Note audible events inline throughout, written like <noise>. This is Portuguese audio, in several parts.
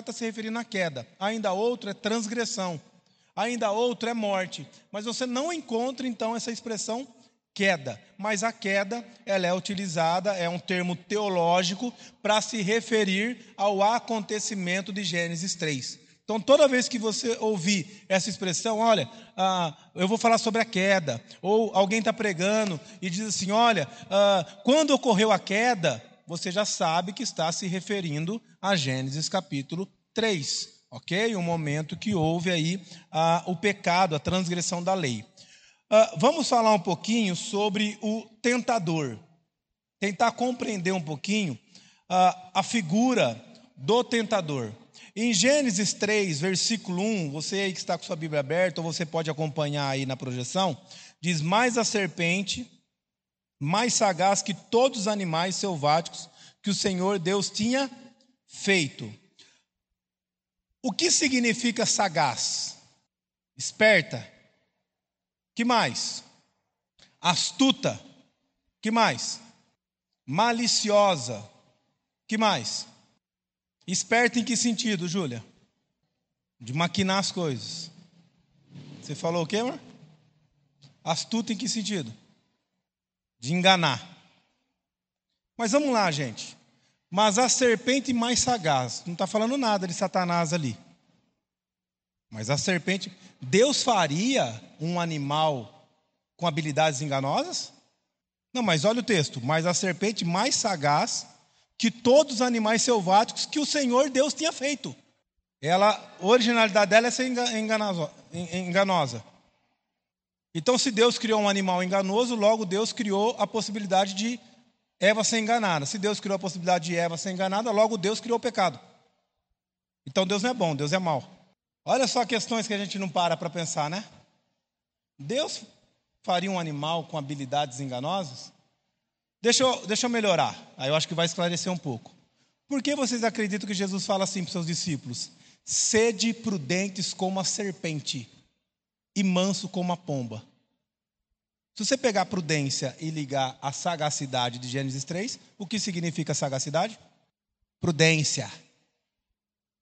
está se referindo à queda. Ainda outro é transgressão. Ainda outro é morte. Mas você não encontra, então, essa expressão queda. Mas a queda, ela é utilizada, é um termo teológico para se referir ao acontecimento de Gênesis 3. Então, toda vez que você ouvir essa expressão, olha, ah, eu vou falar sobre a queda, ou alguém está pregando e diz assim: olha, ah, quando ocorreu a queda, você já sabe que está se referindo a Gênesis capítulo 3, ok? O momento que houve aí ah, o pecado, a transgressão da lei. Ah, vamos falar um pouquinho sobre o tentador, tentar compreender um pouquinho ah, a figura do tentador. Em Gênesis 3, versículo 1, você aí que está com sua Bíblia aberta, ou você pode acompanhar aí na projeção, diz: Mais a serpente, mais sagaz que todos os animais selváticos que o Senhor Deus tinha feito. O que significa sagaz? Esperta. Que mais? Astuta. Que mais? Maliciosa. Que mais? Esperto em que sentido, Júlia? De maquinar as coisas. Você falou o quê, amor? Astuto em que sentido? De enganar. Mas vamos lá, gente. Mas a serpente mais sagaz, não está falando nada de Satanás ali. Mas a serpente, Deus faria um animal com habilidades enganosas? Não, mas olha o texto. Mas a serpente mais sagaz que todos os animais selváticos que o Senhor Deus tinha feito. Ela, a originalidade dela é ser enganosa. Então, se Deus criou um animal enganoso, logo Deus criou a possibilidade de Eva ser enganada. Se Deus criou a possibilidade de Eva ser enganada, logo Deus criou o pecado. Então Deus não é bom, Deus é mau. Olha só questões que a gente não para para pensar, né? Deus faria um animal com habilidades enganosas? Deixa eu, deixa eu melhorar, aí eu acho que vai esclarecer um pouco. Por que vocês acreditam que Jesus fala assim para os seus discípulos? Sede prudentes como a serpente e manso como a pomba. Se você pegar a prudência e ligar a sagacidade de Gênesis 3, o que significa sagacidade? Prudência,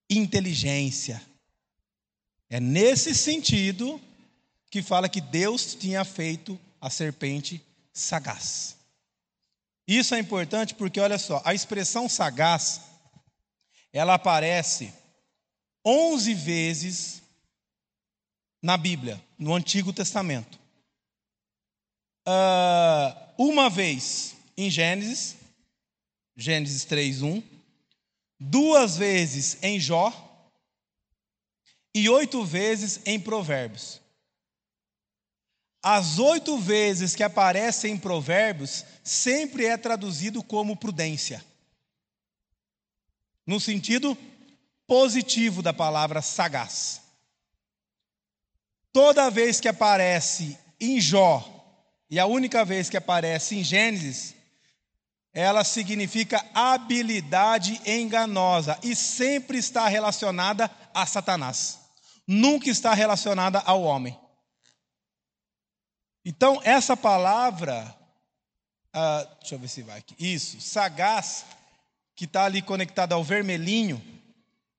inteligência. É nesse sentido que fala que Deus tinha feito a serpente sagaz. Isso é importante porque, olha só, a expressão sagaz, ela aparece 11 vezes na Bíblia, no Antigo Testamento. Uh, uma vez em Gênesis, Gênesis 3, 1. Duas vezes em Jó. E oito vezes em Provérbios. As oito vezes que aparece em Provérbios, sempre é traduzido como prudência. No sentido positivo da palavra sagaz. Toda vez que aparece em Jó, e a única vez que aparece em Gênesis, ela significa habilidade enganosa e sempre está relacionada a Satanás. Nunca está relacionada ao homem. Então, essa palavra, ah, deixa eu ver se vai aqui. Isso, sagaz, que está ali conectada ao vermelhinho,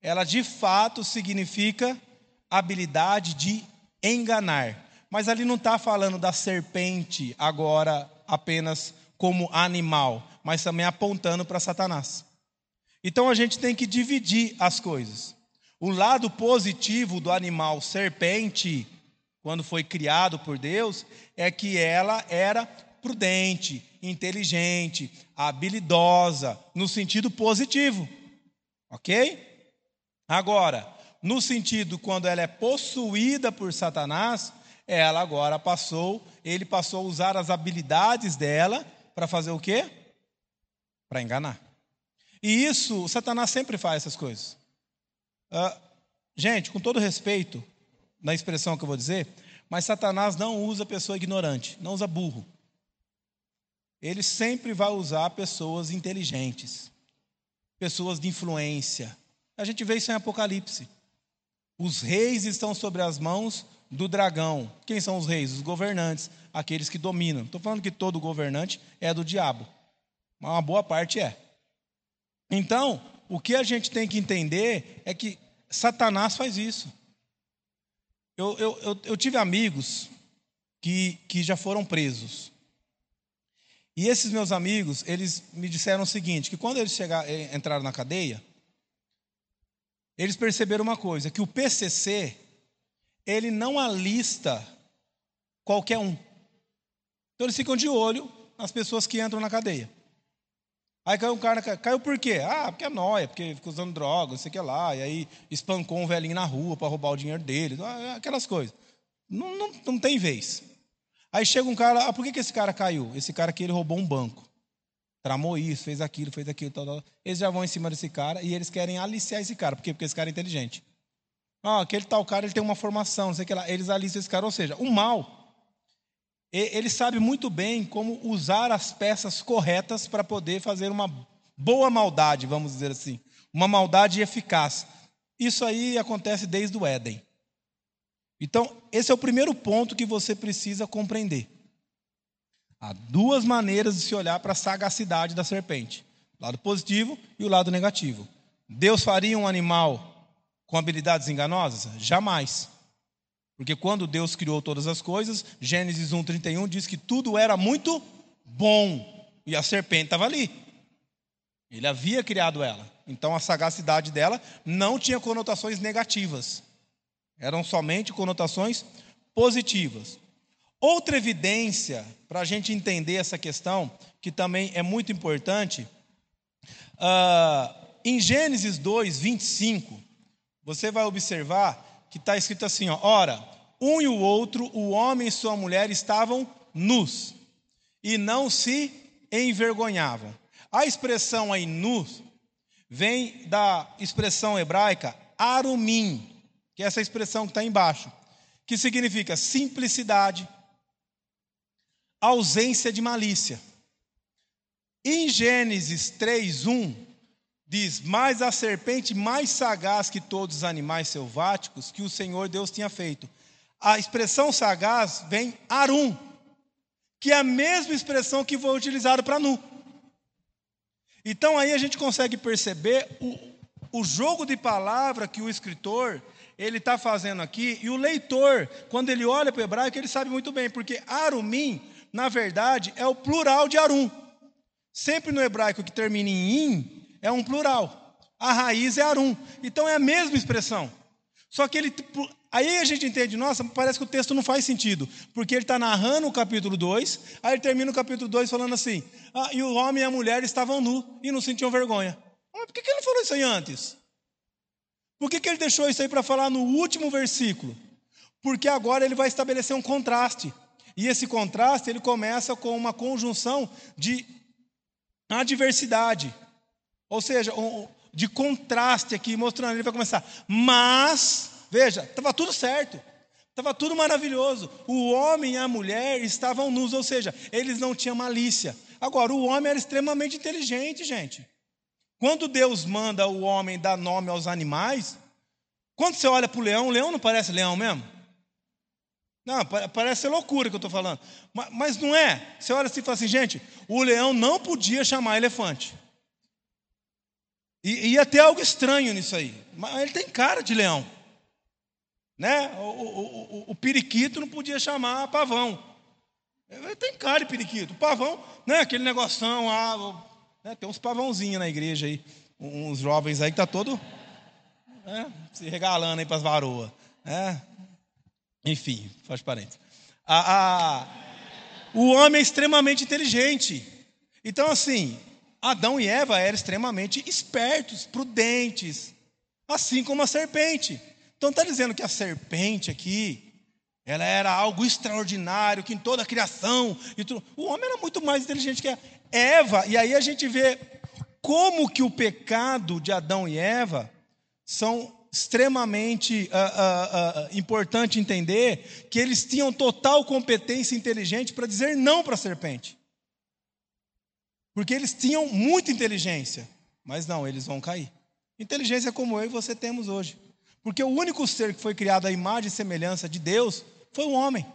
ela de fato significa habilidade de enganar. Mas ali não está falando da serpente agora apenas como animal, mas também apontando para Satanás. Então a gente tem que dividir as coisas. O lado positivo do animal serpente quando foi criado por Deus, é que ela era prudente, inteligente, habilidosa, no sentido positivo. Ok? Agora, no sentido quando ela é possuída por Satanás, ela agora passou, ele passou a usar as habilidades dela para fazer o quê? Para enganar. E isso, Satanás sempre faz essas coisas. Uh, gente, com todo respeito, na expressão que eu vou dizer, mas Satanás não usa pessoa ignorante, não usa burro. Ele sempre vai usar pessoas inteligentes, pessoas de influência. A gente vê isso em Apocalipse. Os reis estão sobre as mãos do dragão. Quem são os reis? Os governantes, aqueles que dominam. Estou falando que todo governante é do diabo, mas uma boa parte é. Então, o que a gente tem que entender é que Satanás faz isso. Eu, eu, eu, eu tive amigos que, que já foram presos. E esses meus amigos, eles me disseram o seguinte, que quando eles chegaram, eh, entraram na cadeia, eles perceberam uma coisa, que o PCC, ele não alista qualquer um. Então eles ficam de olho nas pessoas que entram na cadeia. Aí caiu um cara, caiu por quê? Ah, porque é nóia, porque ficou usando droga, não sei o que lá, e aí espancou um velhinho na rua para roubar o dinheiro dele, ah, aquelas coisas. Não, não, não tem vez. Aí chega um cara, ah, por que, que esse cara caiu? Esse cara aqui ele roubou um banco. Tramou isso, fez aquilo, fez aquilo, tal, tal. Eles já vão em cima desse cara e eles querem aliciar esse cara. Por quê? Porque esse cara é inteligente. Ah, aquele tal cara ele tem uma formação, não sei o que lá. Eles aliciam esse cara. Ou seja, o mal ele sabe muito bem como usar as peças corretas para poder fazer uma boa maldade, vamos dizer assim, uma maldade eficaz. Isso aí acontece desde o Éden. Então, esse é o primeiro ponto que você precisa compreender. Há duas maneiras de se olhar para a sagacidade da serpente: o lado positivo e o lado negativo. Deus faria um animal com habilidades enganosas? Jamais. Porque quando Deus criou todas as coisas, Gênesis 1:31 diz que tudo era muito bom e a serpente estava ali. Ele havia criado ela. Então a sagacidade dela não tinha conotações negativas. Eram somente conotações positivas. Outra evidência para a gente entender essa questão, que também é muito importante, uh, em Gênesis 2, 25, você vai observar que está escrito assim: ó, ora, um e o outro, o homem e sua mulher, estavam nus e não se envergonhavam. A expressão aí nus vem da expressão hebraica arumim, que é essa expressão que está embaixo, que significa simplicidade, ausência de malícia. Em Gênesis 3:1 diz: "Mas a serpente mais sagaz que todos os animais selváticos que o Senhor Deus tinha feito". A expressão sagaz vem arum, que é a mesma expressão que foi utilizada para nu. Então aí a gente consegue perceber o, o jogo de palavra que o escritor ele está fazendo aqui, e o leitor, quando ele olha para o hebraico, ele sabe muito bem, porque arumim, na verdade, é o plural de arum. Sempre no hebraico que termina em in, é um plural. A raiz é arum. Então é a mesma expressão. Só que ele. Aí a gente entende, nossa, parece que o texto não faz sentido. Porque ele está narrando o capítulo 2, aí ele termina o capítulo 2 falando assim: ah, e o homem e a mulher estavam nu e não sentiam vergonha. Mas por que, ele não falou isso aí antes? Por que ele deixou isso aí para falar no último versículo? Porque agora ele vai estabelecer um contraste. E esse contraste ele começa com uma conjunção de adversidade. Ou seja, de contraste aqui, mostrando, ele vai começar. Mas, veja, estava tudo certo. Estava tudo maravilhoso. O homem e a mulher estavam nus, ou seja, eles não tinham malícia. Agora, o homem era extremamente inteligente, gente. Quando Deus manda o homem dar nome aos animais, quando você olha para o leão, o leão não parece leão mesmo? Não, parece loucura que eu estou falando. Mas, mas não é. Você olha assim e fala assim, gente, o leão não podia chamar elefante. E ia ter algo estranho nisso aí. Mas ele tem cara de leão. Né? O, o, o, o periquito não podia chamar pavão. Ele tem cara de periquito. Pavão, né? aquele negoção lá. Né? Tem uns pavãozinhos na igreja aí. Uns jovens aí que tá todo né? se regalando aí para as varoas. Né? Enfim, faz parente. A, a, o homem é extremamente inteligente. Então, assim, Adão e Eva eram extremamente espertos, prudentes, assim como a serpente. Então está dizendo que a serpente aqui, ela era algo extraordinário, que em toda a criação, o homem era muito mais inteligente que a Eva. E aí a gente vê como que o pecado de Adão e Eva são extremamente uh, uh, uh, importante entender que eles tinham total competência inteligente para dizer não para a serpente. Porque eles tinham muita inteligência, mas não, eles vão cair. Inteligência como eu e você temos hoje. Porque o único ser que foi criado à imagem e semelhança de Deus foi o homem,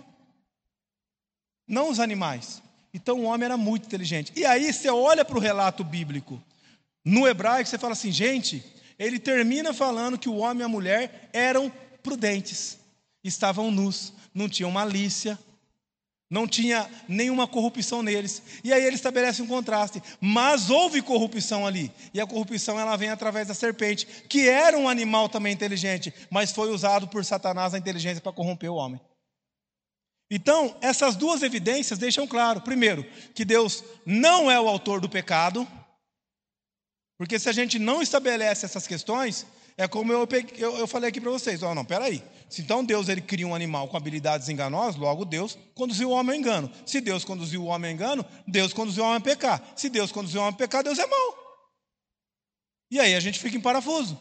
não os animais. Então o homem era muito inteligente. E aí você olha para o relato bíblico No hebraico você fala assim, gente, ele termina falando que o homem e a mulher eram prudentes, estavam nus, não tinham malícia, não tinha nenhuma corrupção neles. E aí ele estabelece um contraste. Mas houve corrupção ali. E a corrupção ela vem através da serpente, que era um animal também inteligente, mas foi usado por Satanás a inteligência para corromper o homem. Então, essas duas evidências deixam claro, primeiro, que Deus não é o autor do pecado, porque se a gente não estabelece essas questões, é como eu, eu, eu falei aqui para vocês: oh, não, peraí. Se então Deus ele cria um animal com habilidades enganosas, logo Deus conduziu o homem ao engano. Se Deus conduziu o homem ao engano, Deus conduziu o homem a pecar. Se Deus conduziu o homem a pecar, Deus é mau. E aí a gente fica em parafuso.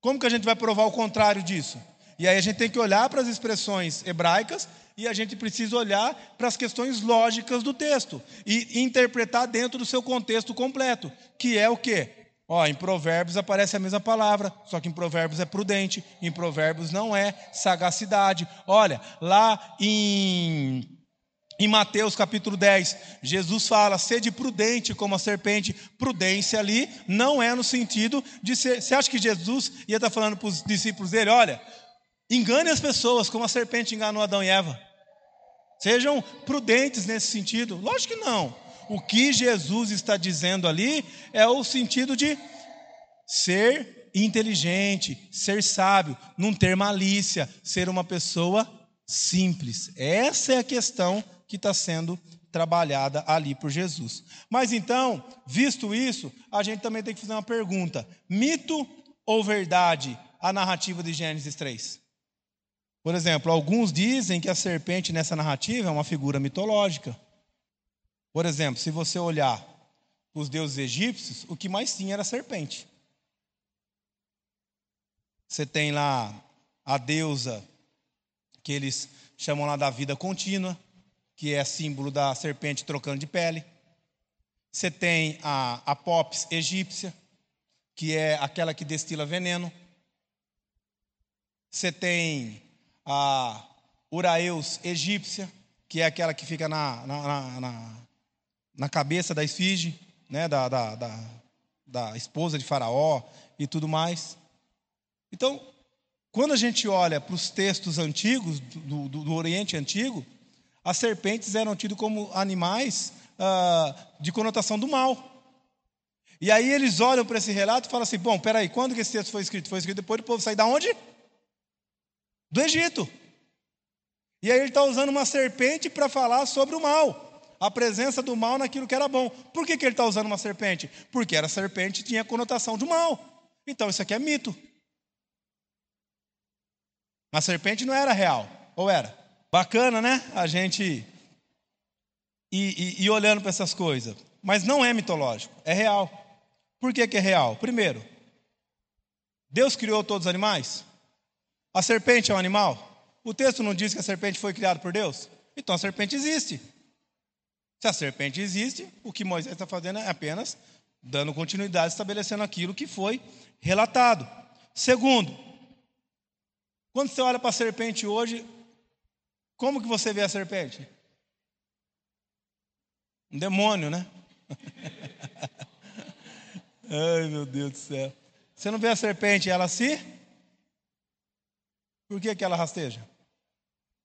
Como que a gente vai provar o contrário disso? E aí a gente tem que olhar para as expressões hebraicas e a gente precisa olhar para as questões lógicas do texto e interpretar dentro do seu contexto completo, que é o quê? Ó, em Provérbios aparece a mesma palavra, só que em Provérbios é prudente, em Provérbios não é sagacidade. Olha, lá em em Mateus capítulo 10, Jesus fala: sede prudente como a serpente. Prudência ali não é no sentido de ser. Você acha que Jesus ia estar falando para os discípulos dele: olha, Engane as pessoas como a serpente enganou Adão e Eva. Sejam prudentes nesse sentido. Lógico que não. O que Jesus está dizendo ali é o sentido de ser inteligente, ser sábio, não ter malícia, ser uma pessoa simples. Essa é a questão que está sendo trabalhada ali por Jesus. Mas então, visto isso, a gente também tem que fazer uma pergunta: mito ou verdade a narrativa de Gênesis 3? Por exemplo, alguns dizem que a serpente nessa narrativa é uma figura mitológica. Por exemplo, se você olhar os deuses egípcios, o que mais tinha era a serpente. Você tem lá a deusa, que eles chamam lá da vida contínua, que é símbolo da serpente trocando de pele. Você tem a Apopis egípcia, que é aquela que destila veneno. Você tem a Uraeus egípcia, que é aquela que fica na, na, na, na cabeça da esfinge, né, da, da, da, da esposa de Faraó e tudo mais. Então, quando a gente olha para os textos antigos, do, do, do, Oriente Antigo, as serpentes eram tidas como animais ah, de conotação do mal. E aí eles olham para esse relato e falam assim: bom, peraí, quando que esse texto foi escrito? Foi escrito depois do povo sair da onde? Do Egito. E aí ele está usando uma serpente para falar sobre o mal, a presença do mal naquilo que era bom. Por que, que ele está usando uma serpente? Porque era serpente tinha conotação do mal. Então isso aqui é mito. A serpente não era real, ou era? Bacana, né? A gente ir, ir, ir olhando para essas coisas. Mas não é mitológico, é real. Por que, que é real? Primeiro, Deus criou todos os animais? A serpente é um animal? O texto não diz que a serpente foi criada por Deus? Então a serpente existe. Se a serpente existe, o que Moisés está fazendo é apenas dando continuidade, estabelecendo aquilo que foi relatado. Segundo, quando você olha para a serpente hoje, como que você vê a serpente? Um demônio, né? <laughs> Ai, meu Deus do céu. Você não vê a serpente, ela se por que, que ela rasteja?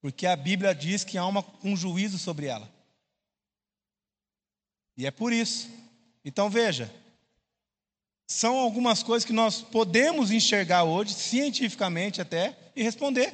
Porque a Bíblia diz que há uma, um juízo sobre ela. E é por isso. Então veja, são algumas coisas que nós podemos enxergar hoje, cientificamente até, e responder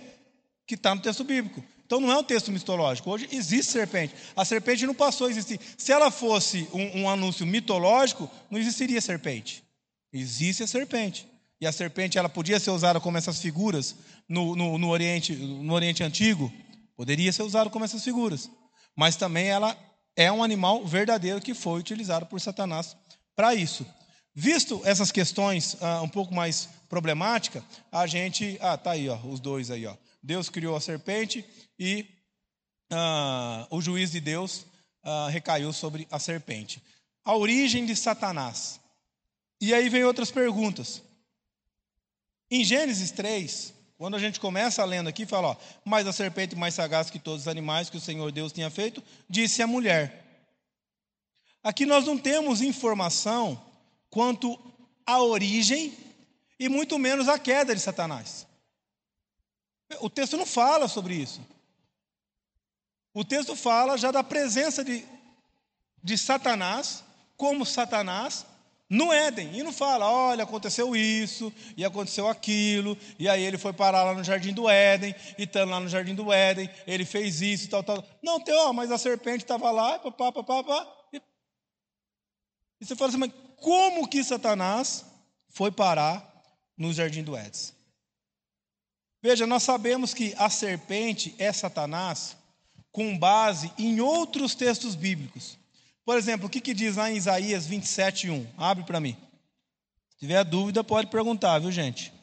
que está no texto bíblico. Então não é um texto mitológico. Hoje existe serpente. A serpente não passou a existir. Se ela fosse um, um anúncio mitológico, não existiria serpente. Existe a serpente. E a serpente ela podia ser usada como essas figuras no, no, no, Oriente, no Oriente Antigo? Poderia ser usada como essas figuras. Mas também ela é um animal verdadeiro que foi utilizado por Satanás para isso. Visto essas questões uh, um pouco mais problemáticas, a gente. Ah, tá aí, ó, os dois aí. Ó. Deus criou a serpente e uh, o juiz de Deus uh, recaiu sobre a serpente. A origem de Satanás. E aí vem outras perguntas. Em Gênesis 3, quando a gente começa lendo aqui, fala: ó, Mas a serpente mais sagaz que todos os animais que o Senhor Deus tinha feito, disse a mulher. Aqui nós não temos informação quanto à origem e muito menos a queda de Satanás. O texto não fala sobre isso. O texto fala já da presença de, de Satanás, como Satanás, no Éden. E não fala, olha, aconteceu isso, e aconteceu aquilo, e aí ele foi parar lá no jardim do Éden, e estando lá no jardim do Éden, ele fez isso e tal, tal. Não, tem, ó, mas a serpente estava lá, papá, papá, papá. E, e você fala assim, mas como que Satanás foi parar no jardim do Éden? Veja, nós sabemos que a serpente é Satanás com base em outros textos bíblicos. Por exemplo, o que, que diz lá em Isaías 27, 1? Abre para mim. Se tiver dúvida, pode perguntar, viu, gente?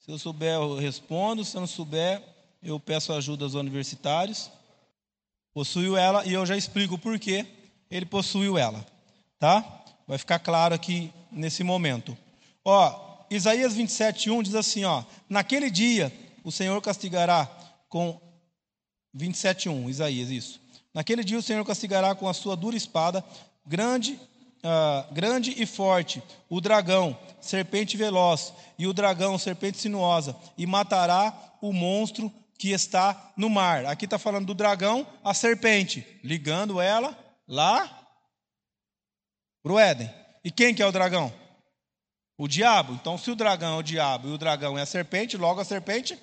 Se eu souber, eu respondo. Se eu não souber, eu peço ajuda aos universitários. Possuiu ela e eu já explico o porquê ele possuiu ela, tá? Vai ficar claro aqui nesse momento. Ó, Isaías 27, 1 diz assim: ó, Naquele dia o Senhor castigará com. 27, 1, Isaías, isso. Naquele dia o Senhor castigará com a sua dura espada, grande, uh, grande e forte, o dragão, serpente veloz, e o dragão, serpente sinuosa, e matará o monstro que está no mar. Aqui está falando do dragão, a serpente, ligando ela lá para o Éden. E quem que é o dragão? O diabo. Então, se o dragão é o diabo e o dragão é a serpente, logo a serpente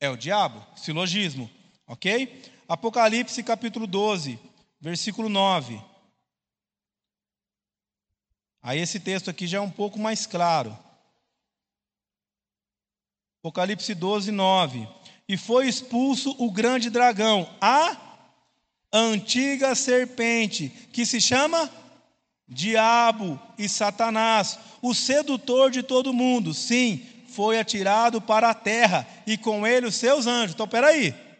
é o diabo. Silogismo, ok? Apocalipse capítulo 12, versículo 9. Aí esse texto aqui já é um pouco mais claro. Apocalipse 12, 9. E foi expulso o grande dragão, a antiga serpente, que se chama Diabo e Satanás, o sedutor de todo mundo. Sim, foi atirado para a terra, e com ele os seus anjos. Então, peraí.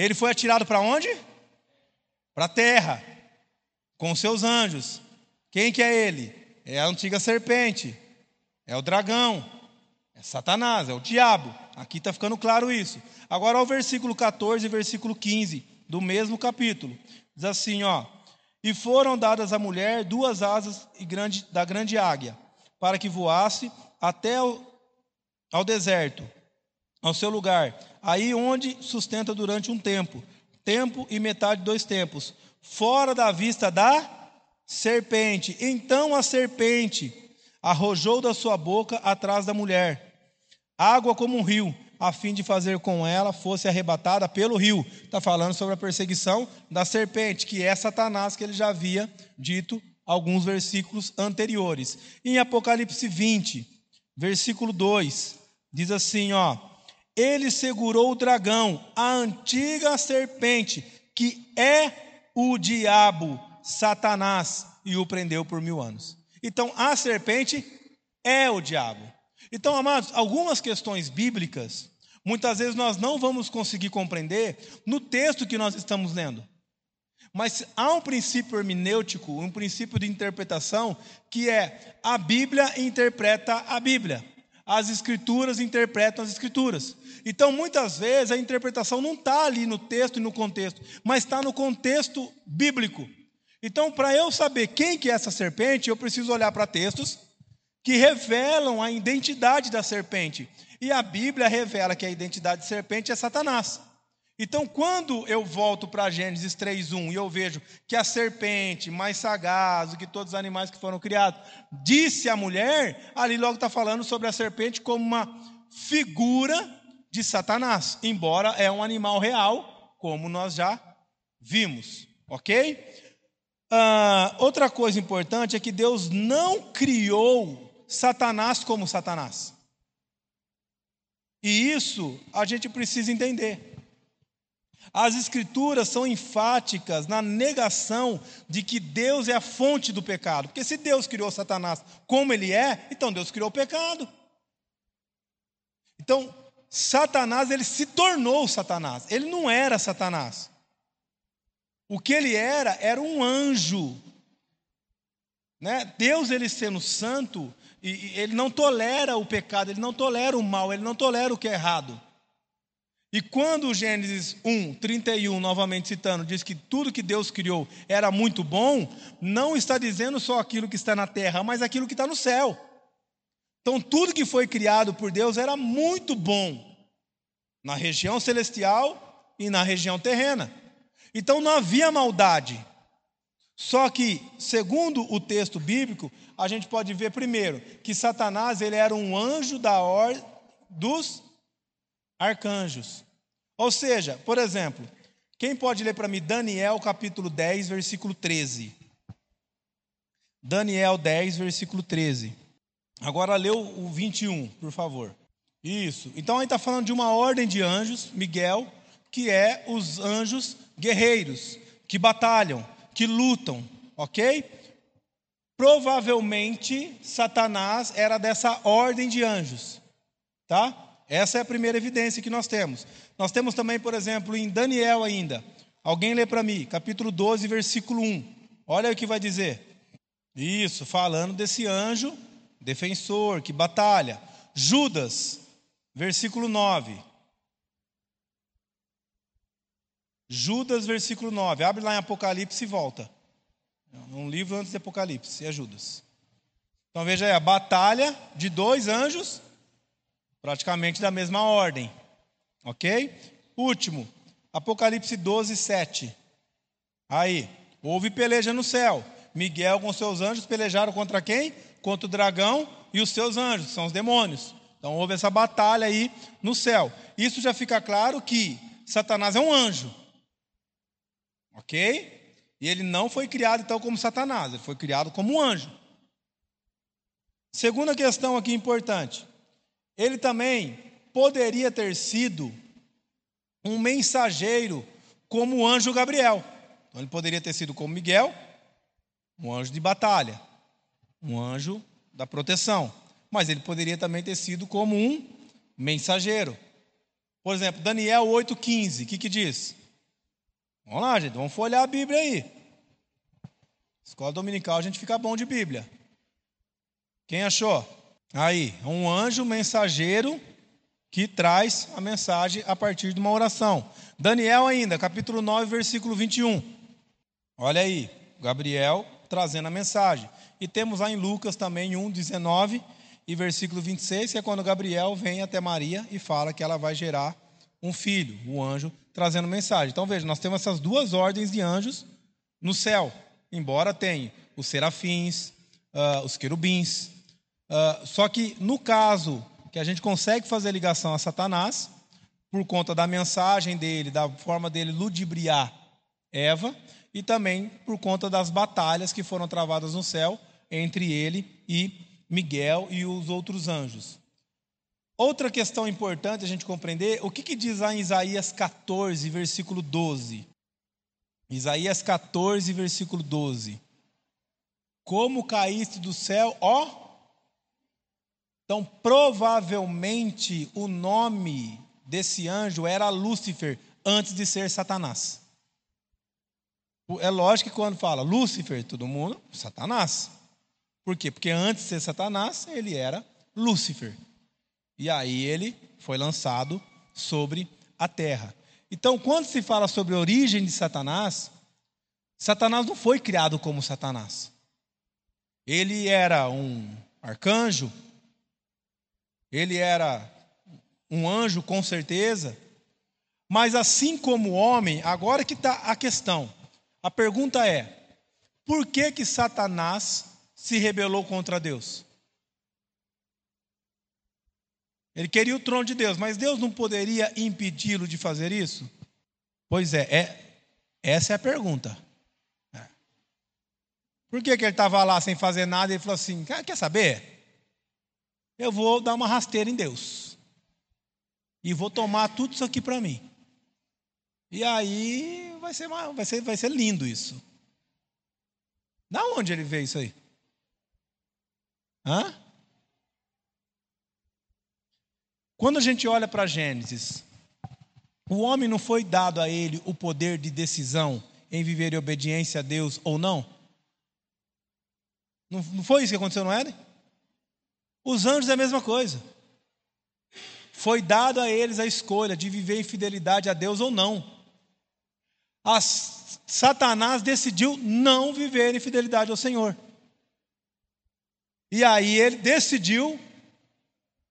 Ele foi atirado para onde? Para a terra, com seus anjos. Quem que é ele? É a antiga serpente, é o dragão, é Satanás, é o diabo. Aqui está ficando claro isso. Agora, o versículo 14 e versículo 15 do mesmo capítulo. Diz assim, ó. E foram dadas à mulher duas asas grande, da grande águia, para que voasse até ao, ao deserto, ao seu lugar, aí onde sustenta durante um tempo, tempo e metade dois tempos, fora da vista da serpente. Então a serpente arrojou da sua boca atrás da mulher água como um rio, a fim de fazer com ela fosse arrebatada pelo rio. Está falando sobre a perseguição da serpente, que é Satanás, que ele já havia dito alguns versículos anteriores. Em Apocalipse 20, versículo 2, diz assim, ó: ele segurou o dragão, a antiga serpente, que é o diabo, Satanás, e o prendeu por mil anos. Então, a serpente é o diabo. Então, amados, algumas questões bíblicas, muitas vezes nós não vamos conseguir compreender no texto que nós estamos lendo. Mas há um princípio hermenêutico, um princípio de interpretação, que é a Bíblia interpreta a Bíblia as escrituras interpretam as escrituras. Então, muitas vezes, a interpretação não está ali no texto e no contexto, mas está no contexto bíblico. Então, para eu saber quem que é essa serpente, eu preciso olhar para textos que revelam a identidade da serpente. E a Bíblia revela que a identidade de serpente é Satanás. Então, quando eu volto para Gênesis 3:1 e eu vejo que a serpente, mais sagaz do que todos os animais que foram criados, disse à mulher, ali logo está falando sobre a serpente como uma figura de Satanás, embora é um animal real, como nós já vimos, ok? Uh, outra coisa importante é que Deus não criou Satanás como Satanás. E isso a gente precisa entender. As Escrituras são enfáticas na negação de que Deus é a fonte do pecado. Porque se Deus criou Satanás como ele é, então Deus criou o pecado. Então, Satanás, ele se tornou Satanás. Ele não era Satanás. O que ele era, era um anjo. Né? Deus, ele sendo santo, ele não tolera o pecado, ele não tolera o mal, ele não tolera o que é errado. E quando o Gênesis 1, 31, novamente citando, diz que tudo que Deus criou era muito bom, não está dizendo só aquilo que está na terra, mas aquilo que está no céu. Então, tudo que foi criado por Deus era muito bom, na região celestial e na região terrena. Então, não havia maldade. Só que, segundo o texto bíblico, a gente pode ver primeiro que Satanás ele era um anjo da ordem dos arcanjos. Ou seja, por exemplo, quem pode ler para mim Daniel capítulo 10, versículo 13? Daniel 10, versículo 13. Agora leu o 21, por favor. Isso. Então aí está falando de uma ordem de anjos, Miguel, que é os anjos guerreiros, que batalham, que lutam, ok? Provavelmente Satanás era dessa ordem de anjos, tá? Essa é a primeira evidência que nós temos. Nós temos também, por exemplo, em Daniel ainda. Alguém lê para mim, capítulo 12, versículo 1. Olha o que vai dizer. Isso, falando desse anjo defensor que batalha. Judas, versículo 9. Judas, versículo 9. Abre lá em Apocalipse e volta. Um livro antes de Apocalipse, é Judas. Então veja aí, a batalha de dois anjos praticamente da mesma ordem. Ok? Último, Apocalipse 12, 7. Aí, houve peleja no céu. Miguel com seus anjos pelejaram contra quem? Contra o dragão e os seus anjos, são os demônios. Então houve essa batalha aí no céu. Isso já fica claro que Satanás é um anjo. Ok? E ele não foi criado então como Satanás, ele foi criado como um anjo. Segunda questão aqui importante. Ele também poderia ter sido um mensageiro como o anjo Gabriel. Então, ele poderia ter sido como Miguel, um anjo de batalha, um anjo da proteção. Mas ele poderia também ter sido como um mensageiro. Por exemplo, Daniel 8,15, o que, que diz? Vamos lá, gente, vamos folhear a Bíblia aí. Escola dominical a gente fica bom de Bíblia. Quem achou? Aí, um anjo mensageiro que traz a mensagem a partir de uma oração. Daniel ainda, capítulo 9, versículo 21. Olha aí, Gabriel trazendo a mensagem. E temos lá em Lucas também 1, 19 e versículo 26, que é quando Gabriel vem até Maria e fala que ela vai gerar um filho, o anjo trazendo mensagem. Então veja, nós temos essas duas ordens de anjos no céu, embora tenha os serafins, uh, os querubins, Uh, só que no caso que a gente consegue fazer ligação a Satanás, por conta da mensagem dele, da forma dele ludibriar Eva, e também por conta das batalhas que foram travadas no céu entre ele e Miguel e os outros anjos. Outra questão importante a gente compreender, o que, que diz lá em Isaías 14, versículo 12? Isaías 14, versículo 12. Como caíste do céu, ó então, provavelmente, o nome desse anjo era Lúcifer, antes de ser Satanás. É lógico que quando fala Lúcifer, todo mundo, Satanás. Por quê? Porque antes de ser Satanás, ele era Lúcifer. E aí ele foi lançado sobre a terra. Então, quando se fala sobre a origem de Satanás, Satanás não foi criado como Satanás. Ele era um arcanjo, ele era um anjo, com certeza. Mas assim como homem, agora que está a questão. A pergunta é: por que que Satanás se rebelou contra Deus? Ele queria o trono de Deus, mas Deus não poderia impedi-lo de fazer isso? Pois é, é essa é a pergunta. É. Por que, que ele estava lá sem fazer nada e falou assim: quer saber? Eu vou dar uma rasteira em Deus. E vou tomar tudo isso aqui para mim. E aí vai ser, vai, ser, vai ser lindo isso. Da onde ele vê isso aí? Hã? Quando a gente olha para Gênesis, o homem não foi dado a ele o poder de decisão em viver em obediência a Deus ou não? Não foi isso que aconteceu no Éden? Os anjos é a mesma coisa. foi dado a eles a escolha de viver em fidelidade a Deus ou não. As, Satanás decidiu não viver em fidelidade ao Senhor. E aí ele decidiu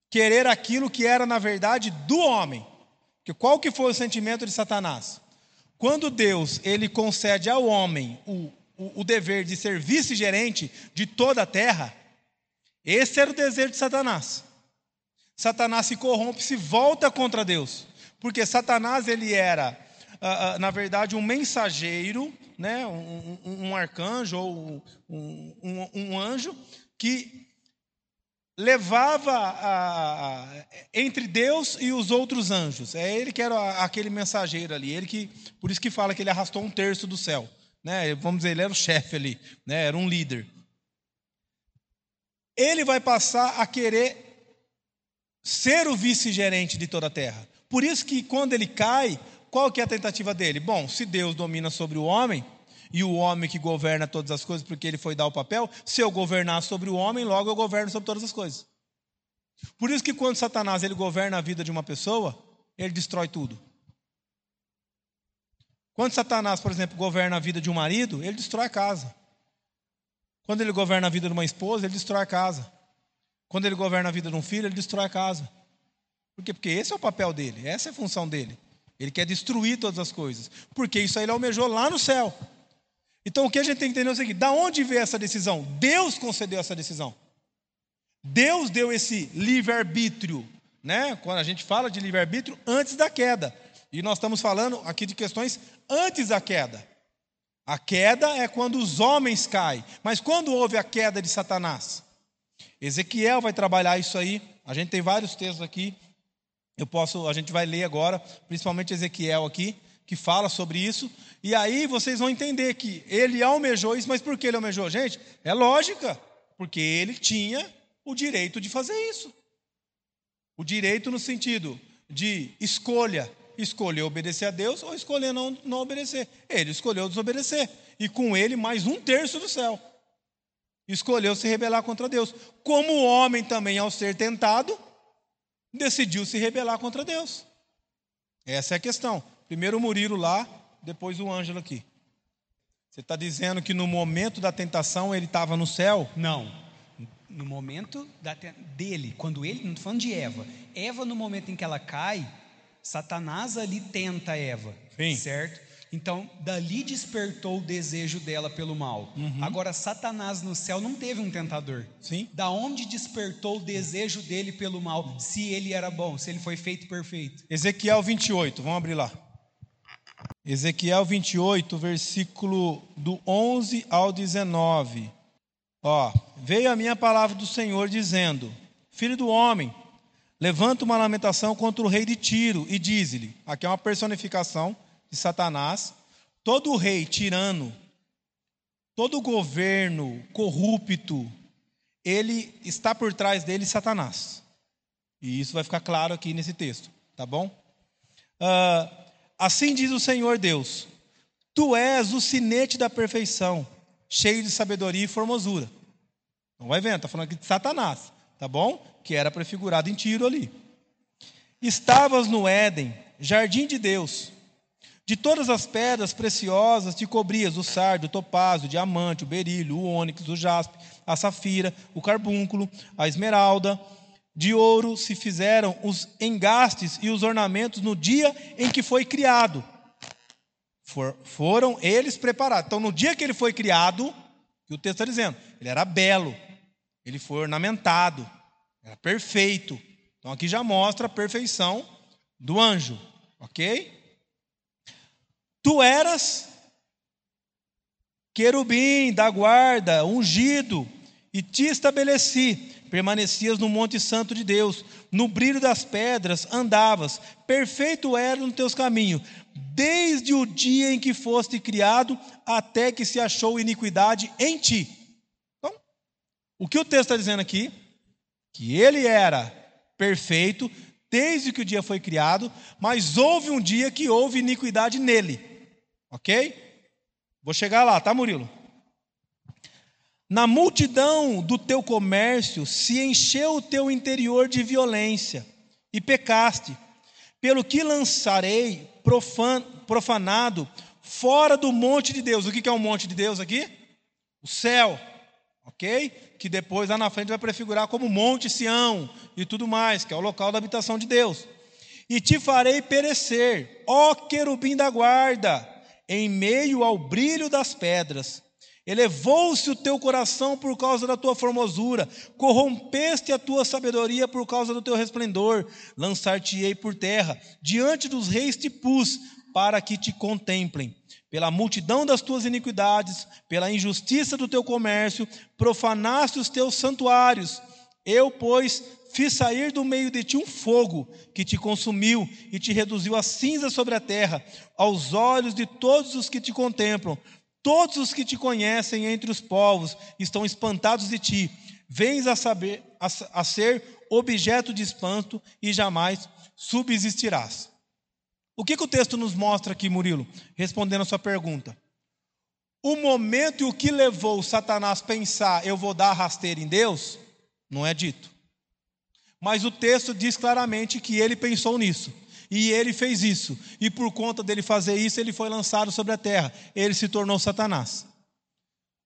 querer aquilo que era na verdade do homem. Que qual que foi o sentimento de Satanás? Quando Deus ele concede ao homem o, o, o dever de ser vice-gerente de toda a terra, esse era o desejo de Satanás. Satanás se corrompe, se volta contra Deus, porque Satanás ele era, uh, uh, na verdade, um mensageiro, né, um, um, um arcanjo ou um, um, anjo que levava a, a, entre Deus e os outros anjos. É ele que era aquele mensageiro ali, ele que, por isso que fala que ele arrastou um terço do céu, né? Vamos dizer, ele era o chefe ali, né? Era um líder. Ele vai passar a querer ser o vice-gerente de toda a terra. Por isso que quando ele cai, qual que é a tentativa dele? Bom, se Deus domina sobre o homem, e o homem que governa todas as coisas porque ele foi dar o papel, se eu governar sobre o homem, logo eu governo sobre todas as coisas. Por isso que quando Satanás ele governa a vida de uma pessoa, ele destrói tudo. Quando Satanás, por exemplo, governa a vida de um marido, ele destrói a casa. Quando ele governa a vida de uma esposa, ele destrói a casa. Quando ele governa a vida de um filho, ele destrói a casa. Por quê? Porque esse é o papel dele, essa é a função dele. Ele quer destruir todas as coisas. Porque isso aí ele almejou lá no céu. Então o que a gente tem que entender é o seguinte: da onde veio essa decisão? Deus concedeu essa decisão. Deus deu esse livre-arbítrio, né? Quando a gente fala de livre-arbítrio, antes da queda. E nós estamos falando aqui de questões antes da queda. A queda é quando os homens caem. Mas quando houve a queda de Satanás? Ezequiel vai trabalhar isso aí. A gente tem vários textos aqui. Eu posso, a gente vai ler agora, principalmente Ezequiel aqui, que fala sobre isso. E aí vocês vão entender que ele almejou isso, mas por que ele almejou? Gente, é lógica, porque ele tinha o direito de fazer isso. O direito no sentido de escolha, escolher obedecer a Deus ou escolher não, não obedecer. Ele escolheu desobedecer. E com ele mais um terço do céu escolheu se rebelar contra Deus. Como o homem também, ao ser tentado, decidiu se rebelar contra Deus. Essa é a questão. Primeiro o Murilo lá, depois o Ângelo aqui. Você está dizendo que no momento da tentação ele estava no céu? Não. No momento da, dele, quando ele, não estou falando de Eva. Eva, no momento em que ela cai, Satanás ali tenta Eva. Sim. Certo? Então, dali despertou o desejo dela pelo mal. Uhum. Agora, Satanás no céu não teve um tentador. Sim. Da onde despertou o desejo dele pelo mal? Se ele era bom, se ele foi feito perfeito. Ezequiel 28, vamos abrir lá. Ezequiel 28, versículo do 11 ao 19. Ó, veio a minha palavra do Senhor dizendo: Filho do homem, levanta uma lamentação contra o rei de Tiro e diz-lhe: aqui é uma personificação de Satanás, todo rei tirano, todo governo corrupto, ele está por trás dele Satanás. E isso vai ficar claro aqui nesse texto, tá bom? Uh, assim diz o Senhor Deus: Tu és o sinete da perfeição, cheio de sabedoria e formosura. Não vai vendo, está falando aqui de Satanás, tá bom? Que era prefigurado em Tiro ali. Estavas no Éden, jardim de Deus. De todas as pedras preciosas te cobrias o sardo, o topázio, o diamante, o berílio, o ônix, o jaspe, a safira, o carbúnculo, a esmeralda. De ouro se fizeram os engastes e os ornamentos no dia em que foi criado. For, foram eles preparados. Então, no dia que ele foi criado, que o texto está dizendo, ele era belo, ele foi ornamentado, era perfeito. Então, aqui já mostra a perfeição do anjo, ok? Tu eras querubim da guarda, ungido, e te estabeleci. Permanecias no Monte Santo de Deus, no brilho das pedras andavas, perfeito era no teus caminhos, desde o dia em que foste criado até que se achou iniquidade em ti. Então, o que o texto está dizendo aqui? Que ele era perfeito desde que o dia foi criado, mas houve um dia que houve iniquidade nele. Ok? Vou chegar lá, tá, Murilo? Na multidão do teu comércio se encheu o teu interior de violência, e pecaste, pelo que lançarei profan, profanado fora do monte de Deus. O que é o um monte de Deus aqui? O céu, ok? Que depois lá na frente vai prefigurar como Monte Sião e tudo mais, que é o local da habitação de Deus. E te farei perecer, ó querubim da guarda, em meio ao brilho das pedras. Elevou-se o teu coração por causa da tua formosura, corrompeste a tua sabedoria por causa do teu resplendor. Lançar-te-ei por terra, diante dos reis te pus, para que te contemplem. Pela multidão das tuas iniquidades, pela injustiça do teu comércio, profanaste os teus santuários. Eu, pois, fiz sair do meio de ti um fogo que te consumiu e te reduziu a cinza sobre a terra, aos olhos de todos os que te contemplam. Todos os que te conhecem entre os povos estão espantados de ti. Vens a saber a, a ser objeto de espanto e jamais subsistirás. O que, que o texto nos mostra aqui, Murilo? Respondendo a sua pergunta. O momento e o que levou Satanás a pensar, eu vou dar rasteira em Deus, não é dito. Mas o texto diz claramente que ele pensou nisso. E ele fez isso. E por conta dele fazer isso, ele foi lançado sobre a terra. Ele se tornou Satanás.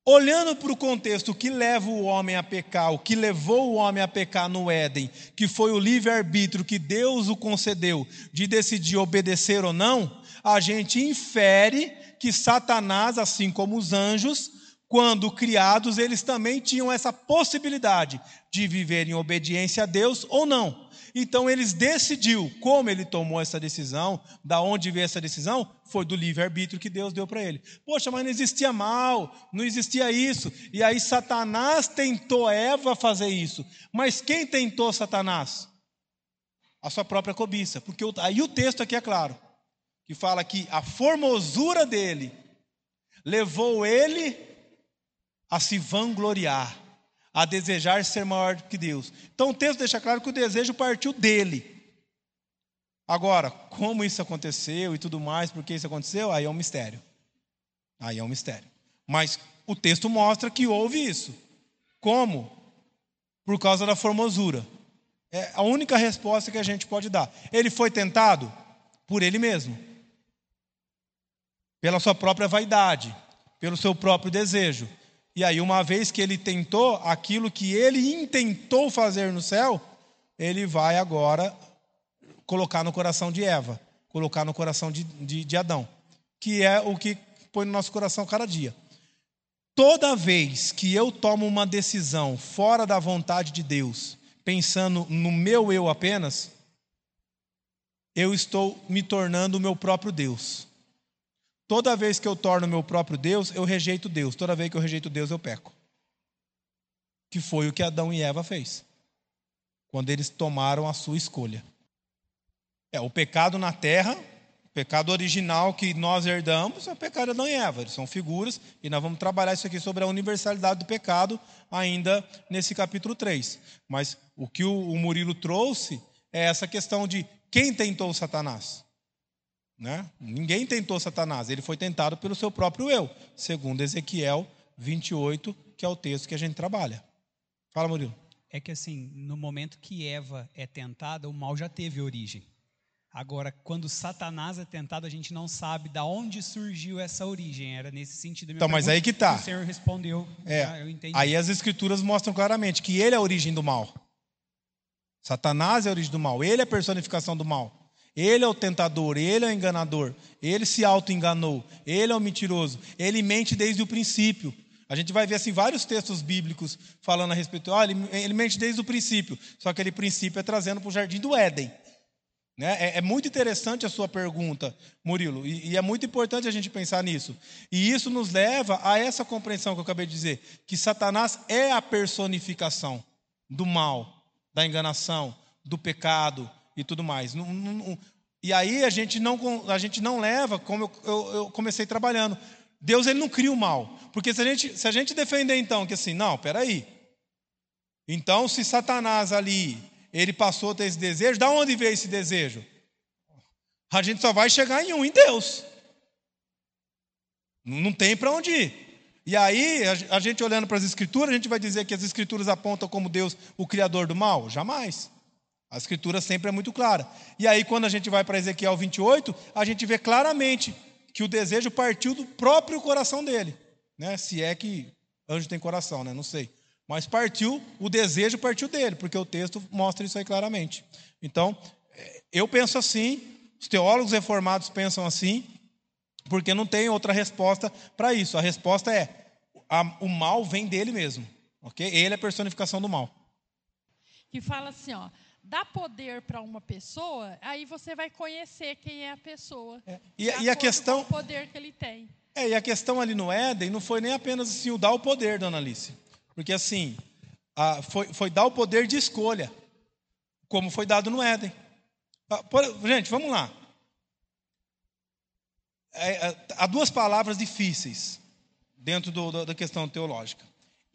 Olhando para o contexto, que leva o homem a pecar, o que levou o homem a pecar no Éden, que foi o livre-arbítrio que Deus o concedeu de decidir obedecer ou não, a gente infere que Satanás, assim como os anjos, quando criados, eles também tinham essa possibilidade de viver em obediência a Deus ou não. Então eles decidiu como ele tomou essa decisão, da onde veio essa decisão, foi do livre-arbítrio que Deus deu para ele. Poxa, mas não existia mal, não existia isso. E aí Satanás tentou Eva fazer isso. Mas quem tentou Satanás? A sua própria cobiça. Porque aí o texto aqui é claro, que fala que a formosura dele levou ele a se vangloriar a desejar ser maior que Deus. Então o texto deixa claro que o desejo partiu dele. Agora, como isso aconteceu e tudo mais, por que isso aconteceu, aí é um mistério. Aí é um mistério. Mas o texto mostra que houve isso. Como? Por causa da formosura. É a única resposta que a gente pode dar. Ele foi tentado por ele mesmo. Pela sua própria vaidade, pelo seu próprio desejo. E aí, uma vez que ele tentou aquilo que ele intentou fazer no céu, ele vai agora colocar no coração de Eva, colocar no coração de, de, de Adão, que é o que põe no nosso coração cada dia. Toda vez que eu tomo uma decisão fora da vontade de Deus, pensando no meu eu apenas, eu estou me tornando o meu próprio Deus. Toda vez que eu torno meu próprio Deus, eu rejeito Deus. Toda vez que eu rejeito Deus, eu peco. Que foi o que Adão e Eva fez. Quando eles tomaram a sua escolha. É, o pecado na terra, o pecado original que nós herdamos, é o pecado de Adão e Eva. Eles são figuras, e nós vamos trabalhar isso aqui sobre a universalidade do pecado ainda nesse capítulo 3. Mas o que o Murilo trouxe é essa questão de quem tentou Satanás. Né? Ninguém tentou Satanás, ele foi tentado pelo seu próprio eu, segundo Ezequiel 28, que é o texto que a gente trabalha. Fala, Murilo. É que assim, no momento que Eva é tentada, o mal já teve origem. Agora, quando Satanás é tentado, a gente não sabe da onde surgiu essa origem. Era nesse sentido. Então, mas aí que está. O Senhor respondeu. É. Ah. Aí as escrituras mostram claramente que ele é a origem do mal. Satanás é a origem do mal. Ele é a personificação do mal. Ele é o tentador, ele é o enganador, ele se auto-enganou, ele é o mentiroso, ele mente desde o princípio. A gente vai ver assim vários textos bíblicos falando a respeito, olha, ele, ele mente desde o princípio, só que aquele princípio é trazendo para o jardim do Éden. Né? É, é, muito interessante a sua pergunta, Murilo, e, e é muito importante a gente pensar nisso. E isso nos leva a essa compreensão que eu acabei de dizer, que Satanás é a personificação do mal, da enganação, do pecado, e tudo mais. Não, não, e aí a gente não, a gente não leva, como eu, eu, eu, comecei trabalhando. Deus ele não cria o mal. Porque se a gente, se a gente defender então que assim, não, peraí. Então, se Satanás ali, ele passou a ter esse desejo, da onde veio esse desejo? A gente só vai chegar em um, em Deus. Não tem para onde ir. E aí, a gente olhando para as Escrituras, a gente vai dizer que as Escrituras apontam como Deus o Criador do mal? Jamais. A escritura sempre é muito clara. E aí, quando a gente vai para Ezequiel 28, a gente vê claramente que o desejo partiu do próprio coração dele. Né? Se é que anjo tem coração, né? não sei. Mas partiu, o desejo partiu dele, porque o texto mostra isso aí claramente. Então, eu penso assim, os teólogos reformados pensam assim, porque não tem outra resposta para isso. A resposta é: a, o mal vem dele mesmo. ok? Ele é a personificação do mal. Que fala assim, ó dá poder para uma pessoa, aí você vai conhecer quem é a pessoa. É. E, e a questão. o poder que ele tem. É, e a questão ali no Éden não foi nem apenas assim o dar o poder, dona Alice. Porque assim, a, foi, foi dar o poder de escolha, como foi dado no Éden. Por, gente, vamos lá. É, é, há duas palavras difíceis dentro do, da questão teológica: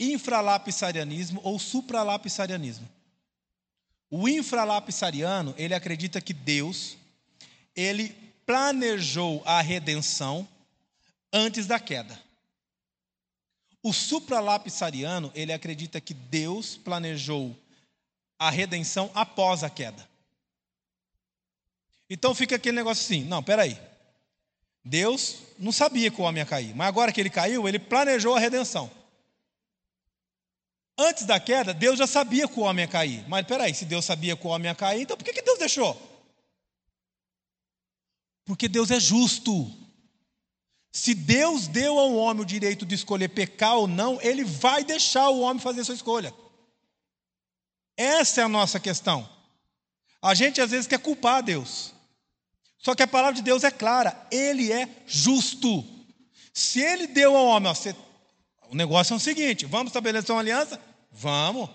infralapsarianismo ou supralapsarianismo. O infralapsariano, ele acredita que Deus, ele planejou a redenção antes da queda. O supralapsariano, ele acredita que Deus planejou a redenção após a queda. Então fica aquele negócio assim, não, peraí. Deus não sabia que o homem ia cair, mas agora que ele caiu, ele planejou a redenção. Antes da queda, Deus já sabia que o homem ia cair. Mas peraí, se Deus sabia que o homem ia cair, então por que, que Deus deixou? Porque Deus é justo. Se Deus deu ao homem o direito de escolher pecar ou não, ele vai deixar o homem fazer sua escolha. Essa é a nossa questão. A gente às vezes quer culpar Deus. Só que a palavra de Deus é clara, ele é justo. Se ele deu ao homem, ó, você, o negócio é o seguinte: vamos estabelecer uma aliança? Vamos.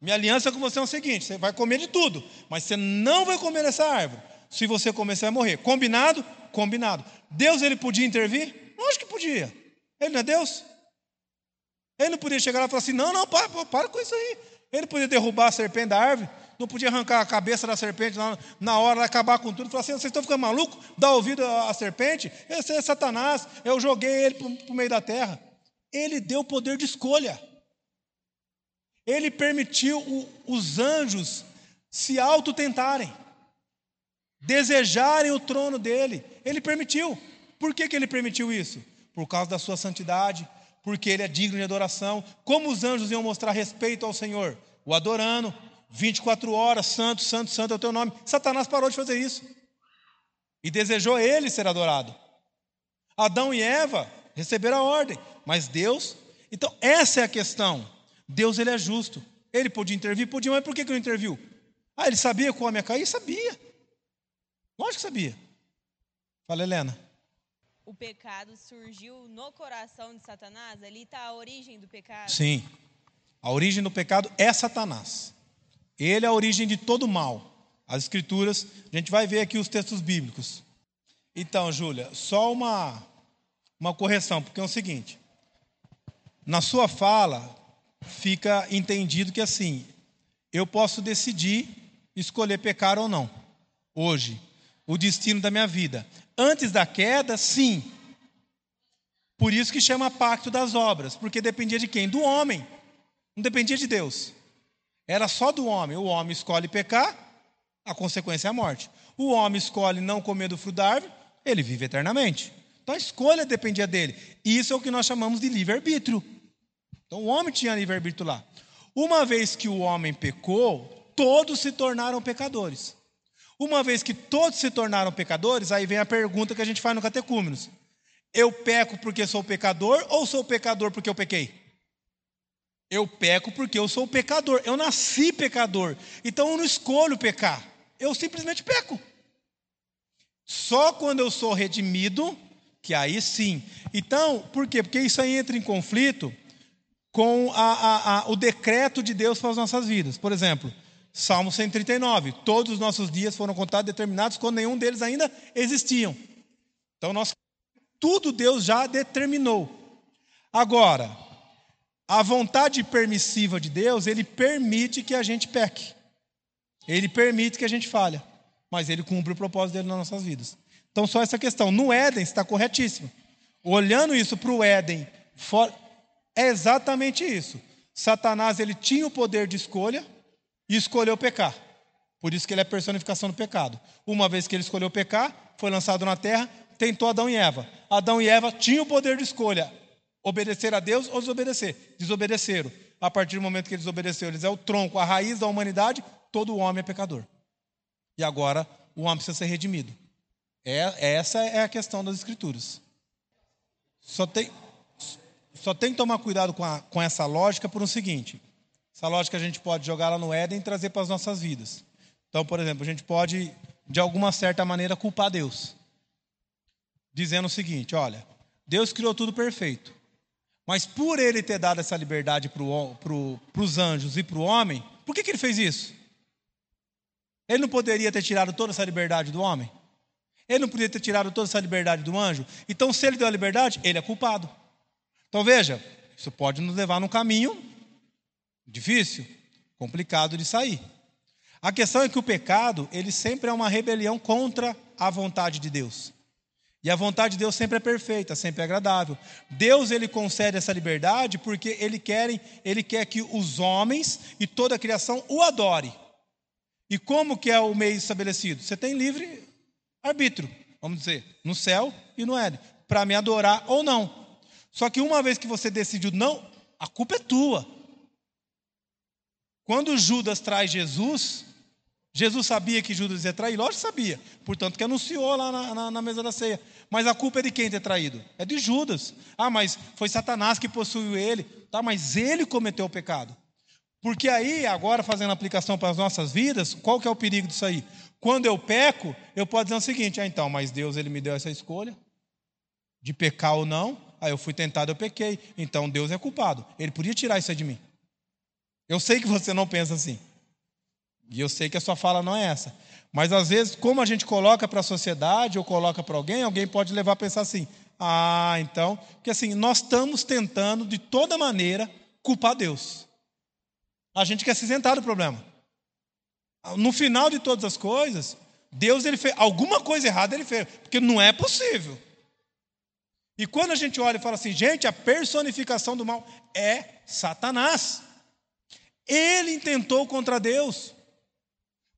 Minha aliança com você é o seguinte: você vai comer de tudo, mas você não vai comer essa árvore. Se você comer, você vai morrer. Combinado? Combinado. Deus ele podia intervir? Lógico que podia. Ele não é Deus? Ele não podia chegar lá e falar assim: não, não, para, para com isso aí. Ele podia derrubar a serpente da árvore, não podia arrancar a cabeça da serpente lá na hora, acabar com tudo, falar assim: vocês estão ficando malucos? Dá ouvido à serpente? Esse é Satanás, eu joguei ele para o meio da terra. Ele deu poder de escolha. Ele permitiu os anjos se autotentarem, desejarem o trono dele. Ele permitiu. Por que, que ele permitiu isso? Por causa da sua santidade, porque ele é digno de adoração. Como os anjos iam mostrar respeito ao Senhor? O adorando, 24 horas, santo, santo, santo é o teu nome. Satanás parou de fazer isso. E desejou ele ser adorado. Adão e Eva receberam a ordem, mas Deus. Então, essa é a questão. Deus ele é justo. Ele podia intervir? Podia, mas por que, que não interviu? Ah, ele sabia que o homem ia cair? Sabia. Lógico que sabia. Fala, Helena. O pecado surgiu no coração de Satanás? Ali está a origem do pecado? Sim. A origem do pecado é Satanás. Ele é a origem de todo mal. As escrituras, a gente vai ver aqui os textos bíblicos. Então, Júlia, só uma, uma correção, porque é o seguinte: na sua fala, fica entendido que assim, eu posso decidir escolher pecar ou não, hoje, o destino da minha vida. Antes da queda, sim. Por isso que chama pacto das obras, porque dependia de quem? Do homem, não dependia de Deus. Era só do homem. O homem escolhe pecar, a consequência é a morte. O homem escolhe não comer do fruto da árvore, ele vive eternamente. Então a escolha dependia dele. Isso é o que nós chamamos de livre-arbítrio. Então o homem tinha livre-arbítrio lá. Uma vez que o homem pecou, todos se tornaram pecadores. Uma vez que todos se tornaram pecadores, aí vem a pergunta que a gente faz no Catecúmenos: Eu peco porque sou pecador ou sou pecador porque eu pequei? Eu peco porque eu sou pecador. Eu nasci pecador. Então eu não escolho pecar. Eu simplesmente peco. Só quando eu sou redimido, que aí sim. Então, por quê? Porque isso aí entra em conflito com a, a, a, o decreto de Deus para as nossas vidas. Por exemplo, Salmo 139. Todos os nossos dias foram contados determinados quando nenhum deles ainda existiam. Então, nós, tudo Deus já determinou. Agora, a vontade permissiva de Deus, ele permite que a gente peque. Ele permite que a gente falhe. Mas ele cumpre o propósito dele nas nossas vidas. Então, só essa questão. No Éden, está corretíssimo. Olhando isso para o Éden, for, é exatamente isso. Satanás ele tinha o poder de escolha e escolheu pecar. Por isso que ele é personificação do pecado. Uma vez que ele escolheu pecar, foi lançado na terra, tentou Adão e Eva. Adão e Eva tinham o poder de escolha: obedecer a Deus ou desobedecer. Desobedeceram. A partir do momento que eles obedeceram, eles é o tronco, a raiz da humanidade, todo homem é pecador. E agora o homem precisa ser redimido. É, essa é a questão das Escrituras. Só tem, só tem que tomar cuidado com, a, com essa lógica por um seguinte: essa lógica a gente pode jogar lá no Éden e trazer para as nossas vidas. Então, por exemplo, a gente pode, de alguma certa maneira, culpar Deus, dizendo o seguinte: olha, Deus criou tudo perfeito, mas por ele ter dado essa liberdade para pro, os anjos e para o homem, por que, que ele fez isso? Ele não poderia ter tirado toda essa liberdade do homem? Ele não poderia ter tirado toda essa liberdade do anjo? Então, se ele deu a liberdade, ele é culpado. Então, veja, isso pode nos levar num caminho difícil, complicado de sair. A questão é que o pecado, ele sempre é uma rebelião contra a vontade de Deus. E a vontade de Deus sempre é perfeita, sempre é agradável. Deus ele concede essa liberdade porque ele quer, ele quer que os homens e toda a criação o adore. E como que é o meio estabelecido? Você tem livre arbítrio, vamos dizer, no céu e no Éden, para me adorar ou não. Só que uma vez que você decidiu não, a culpa é tua. Quando Judas traz Jesus, Jesus sabia que Judas ia trair? Lógico que sabia. Portanto, que anunciou lá na, na, na, mesa da ceia. Mas a culpa é de quem ter traído? É de Judas. Ah, mas foi Satanás que possuiu ele. Tá, mas ele cometeu o pecado. Porque aí, agora fazendo aplicação para as nossas vidas, qual que é o perigo disso aí? Quando eu peco, eu posso dizer o seguinte: ah, então, mas Deus ele me deu essa escolha de pecar ou não. Aí eu fui tentado, eu pequei. Então Deus é culpado. Ele podia tirar isso de mim. Eu sei que você não pensa assim. E eu sei que a sua fala não é essa. Mas às vezes, como a gente coloca para a sociedade ou coloca para alguém, alguém pode levar a pensar assim: ah, então. Porque assim, nós estamos tentando de toda maneira culpar Deus. A gente quer se isentar do problema. No final de todas as coisas, Deus ele fez alguma coisa errada, ele fez, porque não é possível. E quando a gente olha e fala assim, gente, a personificação do mal é Satanás. Ele intentou contra Deus.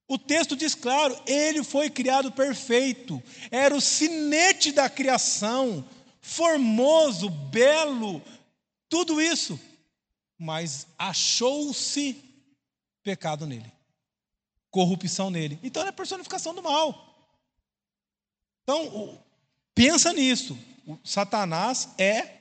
O texto diz claro, ele foi criado perfeito, era o sinete da criação, formoso, belo, tudo isso. Mas achou-se pecado nele, corrupção nele. Então é a personificação do mal. Então, pensa nisso. Satanás é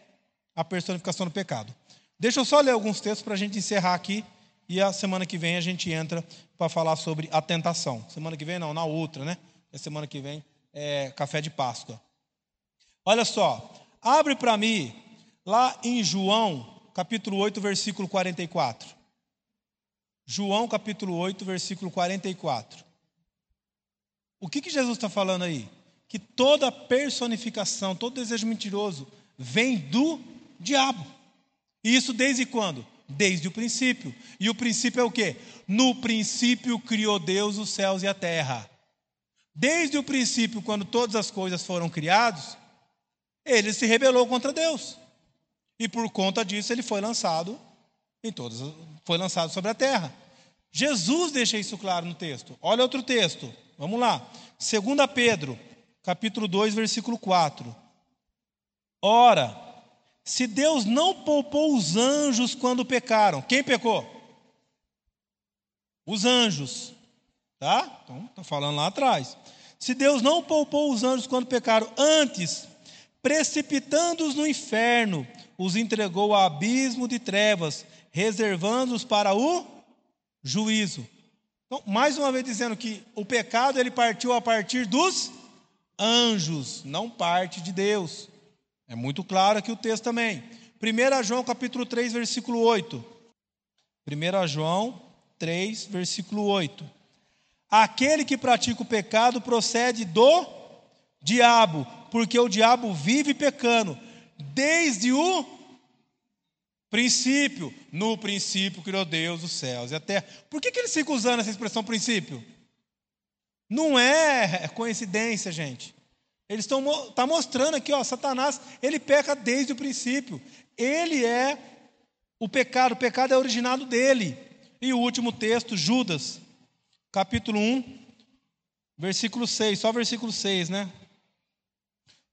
a personificação do pecado. Deixa eu só ler alguns textos para a gente encerrar aqui e a semana que vem a gente entra para falar sobre a tentação. Semana que vem não, na outra, né? A semana que vem é café de Páscoa. Olha só, abre para mim lá em João, capítulo 8, versículo 44. João, capítulo 8, versículo 44. O que, que Jesus está falando aí? Que toda personificação, todo desejo mentiroso vem do diabo. E isso desde quando? Desde o princípio. E o princípio é o quê? No princípio criou Deus os céus e a terra. Desde o princípio, quando todas as coisas foram criadas, ele se rebelou contra Deus. E por conta disso ele foi lançado em todas, foi lançado sobre a terra. Jesus deixa isso claro no texto. Olha outro texto. Vamos lá. 2 Pedro, capítulo 2, versículo 4. Ora, se Deus não poupou os anjos quando pecaram, quem pecou? Os anjos. Tá? Então, está falando lá atrás. Se Deus não poupou os anjos quando pecaram, antes, precipitando-os no inferno, os entregou ao abismo de trevas, reservando-os para o juízo. Então, mais uma vez dizendo que o pecado ele partiu a partir dos anjos, não parte de Deus. É muito claro aqui o texto também. 1 João capítulo 3, versículo 8. 1 João 3, versículo 8. Aquele que pratica o pecado procede do diabo, porque o diabo vive pecando desde o princípio. No princípio criou Deus os céus e a terra. Por que, que eles ficam usando essa expressão princípio? Não é coincidência, gente. Eles estão tá mostrando aqui, ó, Satanás, ele peca desde o princípio. Ele é o pecado, o pecado é originado dele. E o último texto, Judas, capítulo 1, versículo 6, só versículo 6, né?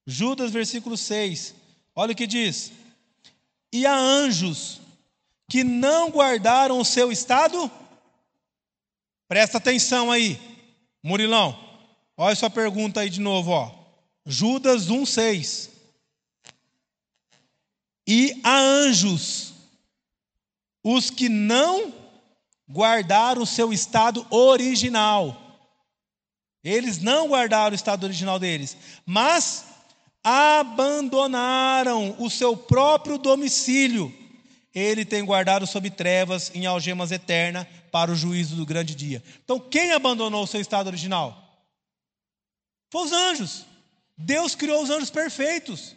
Judas, versículo 6. Olha o que diz: E há anjos que não guardaram o seu estado. Presta atenção aí, Murilão. Olha sua pergunta aí de novo, ó. Judas 1:6. E há anjos os que não guardaram o seu estado original. Eles não guardaram o estado original deles, mas abandonaram o seu próprio domicílio. Ele tem guardado sob trevas, em algemas eternas, para o juízo do grande dia. Então, quem abandonou o seu estado original? Foi os anjos. Deus criou os anjos perfeitos.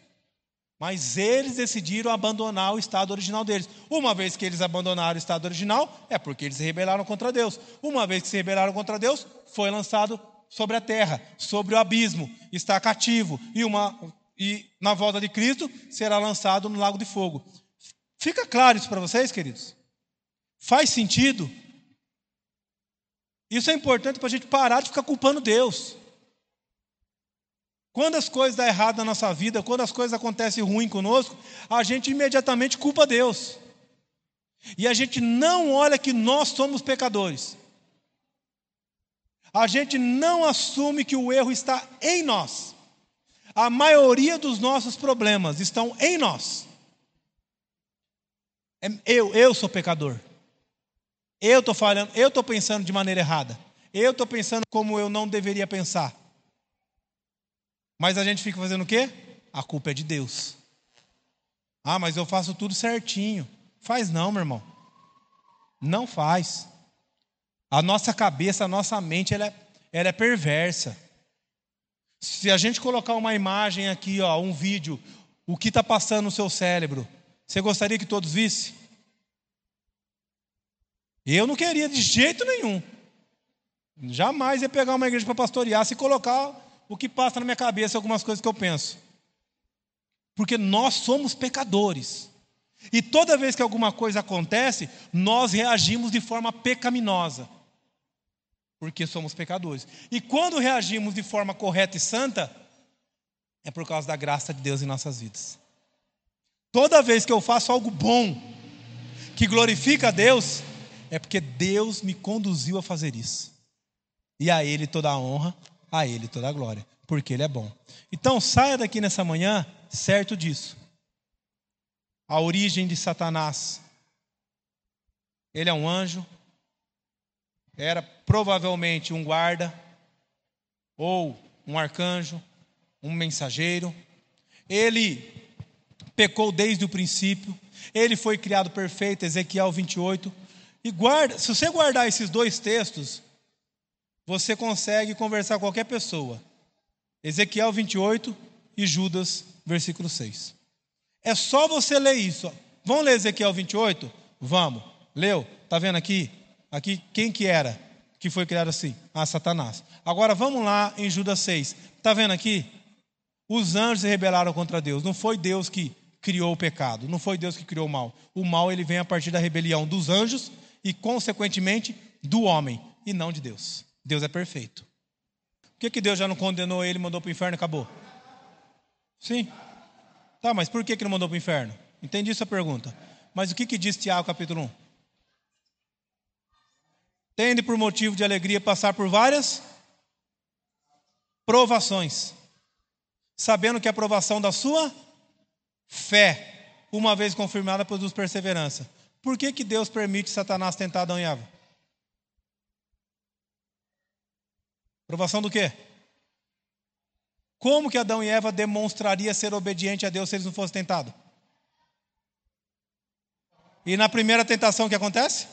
Mas eles decidiram abandonar o estado original deles. Uma vez que eles abandonaram o estado original, é porque eles se rebelaram contra Deus. Uma vez que se rebelaram contra Deus, foi lançado sobre a terra, sobre o abismo, está cativo. E, uma, e na volta de Cristo será lançado no lago de fogo. Fica claro isso para vocês, queridos? Faz sentido? Isso é importante para a gente parar de ficar culpando Deus. Quando as coisas dão errado na nossa vida, quando as coisas acontecem ruim conosco, a gente imediatamente culpa Deus. E a gente não olha que nós somos pecadores. A gente não assume que o erro está em nós. A maioria dos nossos problemas estão em nós. É, eu, eu sou pecador. Eu estou falando, eu estou pensando de maneira errada. Eu estou pensando como eu não deveria pensar. Mas a gente fica fazendo o quê? A culpa é de Deus. Ah, mas eu faço tudo certinho. Faz não, meu irmão. Não faz. A nossa cabeça, a nossa mente, ela é, ela é perversa. Se a gente colocar uma imagem aqui, ó, um vídeo, o que está passando no seu cérebro, você gostaria que todos vissem? Eu não queria de jeito nenhum. Jamais ia pegar uma igreja para pastorear se colocar o que passa na minha cabeça, algumas coisas que eu penso. Porque nós somos pecadores. E toda vez que alguma coisa acontece, nós reagimos de forma pecaminosa. Porque somos pecadores. E quando reagimos de forma correta e santa, é por causa da graça de Deus em nossas vidas. Toda vez que eu faço algo bom, que glorifica a Deus, é porque Deus me conduziu a fazer isso. E a Ele toda a honra, a Ele toda a glória, porque Ele é bom. Então saia daqui nessa manhã certo disso. A origem de Satanás. Ele é um anjo, era provavelmente um guarda, ou um arcanjo, um mensageiro. Ele pecou desde o princípio, ele foi criado perfeito, Ezequiel 28. E guarda, se você guardar esses dois textos, você consegue conversar com qualquer pessoa. Ezequiel 28 e Judas, versículo 6. É só você ler isso. Vamos ler Ezequiel 28? Vamos. Leu? Tá vendo aqui? Aqui quem que era que foi criado assim? Ah, Satanás. Agora vamos lá em Judas 6. Tá vendo aqui? Os anjos se rebelaram contra Deus. Não foi Deus que criou o pecado, não foi Deus que criou o mal. O mal ele vem a partir da rebelião dos anjos e consequentemente do homem e não de Deus. Deus é perfeito. Por que, que Deus já não condenou ele, mandou para o inferno e acabou? Sim. Tá, mas por que, que não mandou para o inferno? Entendi sua pergunta. Mas o que, que diz Tiago capítulo 1? Tende por motivo de alegria passar por várias provações, sabendo que a provação da sua fé, uma vez confirmada, produz perseverança. Por que, que Deus permite Satanás tentar Adão e Eva? Provação do quê? Como que Adão e Eva demonstraria ser obediente a Deus se eles não fossem tentados? E na primeira tentação o que acontece?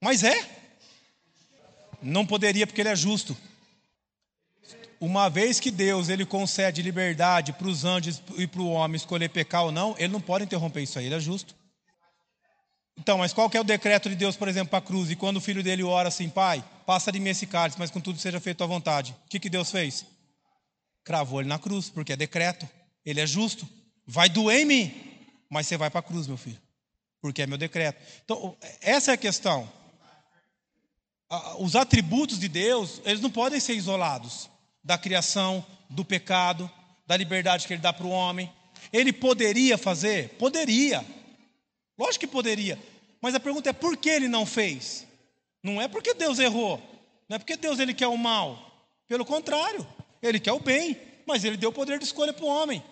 Mas é. Não poderia porque ele é justo. Uma vez que Deus ele concede liberdade para os anjos e para o homem escolher pecar ou não, ele não pode interromper isso aí, ele é justo. Então, mas qual que é o decreto de Deus, por exemplo, para a cruz? E quando o filho dele ora assim, pai, passa de mim esse cálice, mas contudo seja feito à vontade. O que, que Deus fez? Cravou ele na cruz, porque é decreto. Ele é justo. Vai doer em mim, mas você vai para a cruz, meu filho. Porque é meu decreto. Então, essa é a questão. os atributos de Deus, eles não podem ser isolados da criação, do pecado, da liberdade que ele dá para o homem. Ele poderia fazer? Poderia. Lógico que poderia. Mas a pergunta é por que ele não fez? Não é porque Deus errou. Não é porque Deus ele quer o mal. Pelo contrário, ele quer o bem, mas ele deu o poder de escolha para o homem.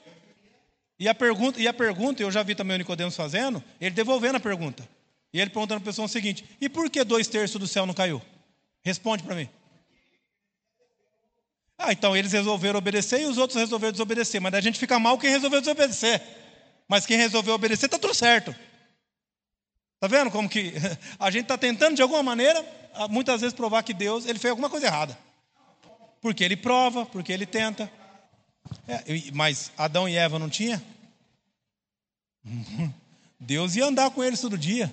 E a pergunta, e a pergunta, eu já vi também o Nicodemos fazendo, ele devolvendo a pergunta. E ele perguntando para a pessoa o seguinte: e por que dois terços do céu não caiu? Responde para mim. Ah, então eles resolveram obedecer e os outros resolveram desobedecer. Mas a gente fica mal quem resolveu desobedecer. Mas quem resolveu obedecer está tudo certo. Está vendo como que <laughs> a gente está tentando de alguma maneira, muitas vezes provar que Deus ele fez alguma coisa errada. Porque ele prova, porque ele tenta. É, mas Adão e Eva não tinha? Deus ia andar com eles todo dia.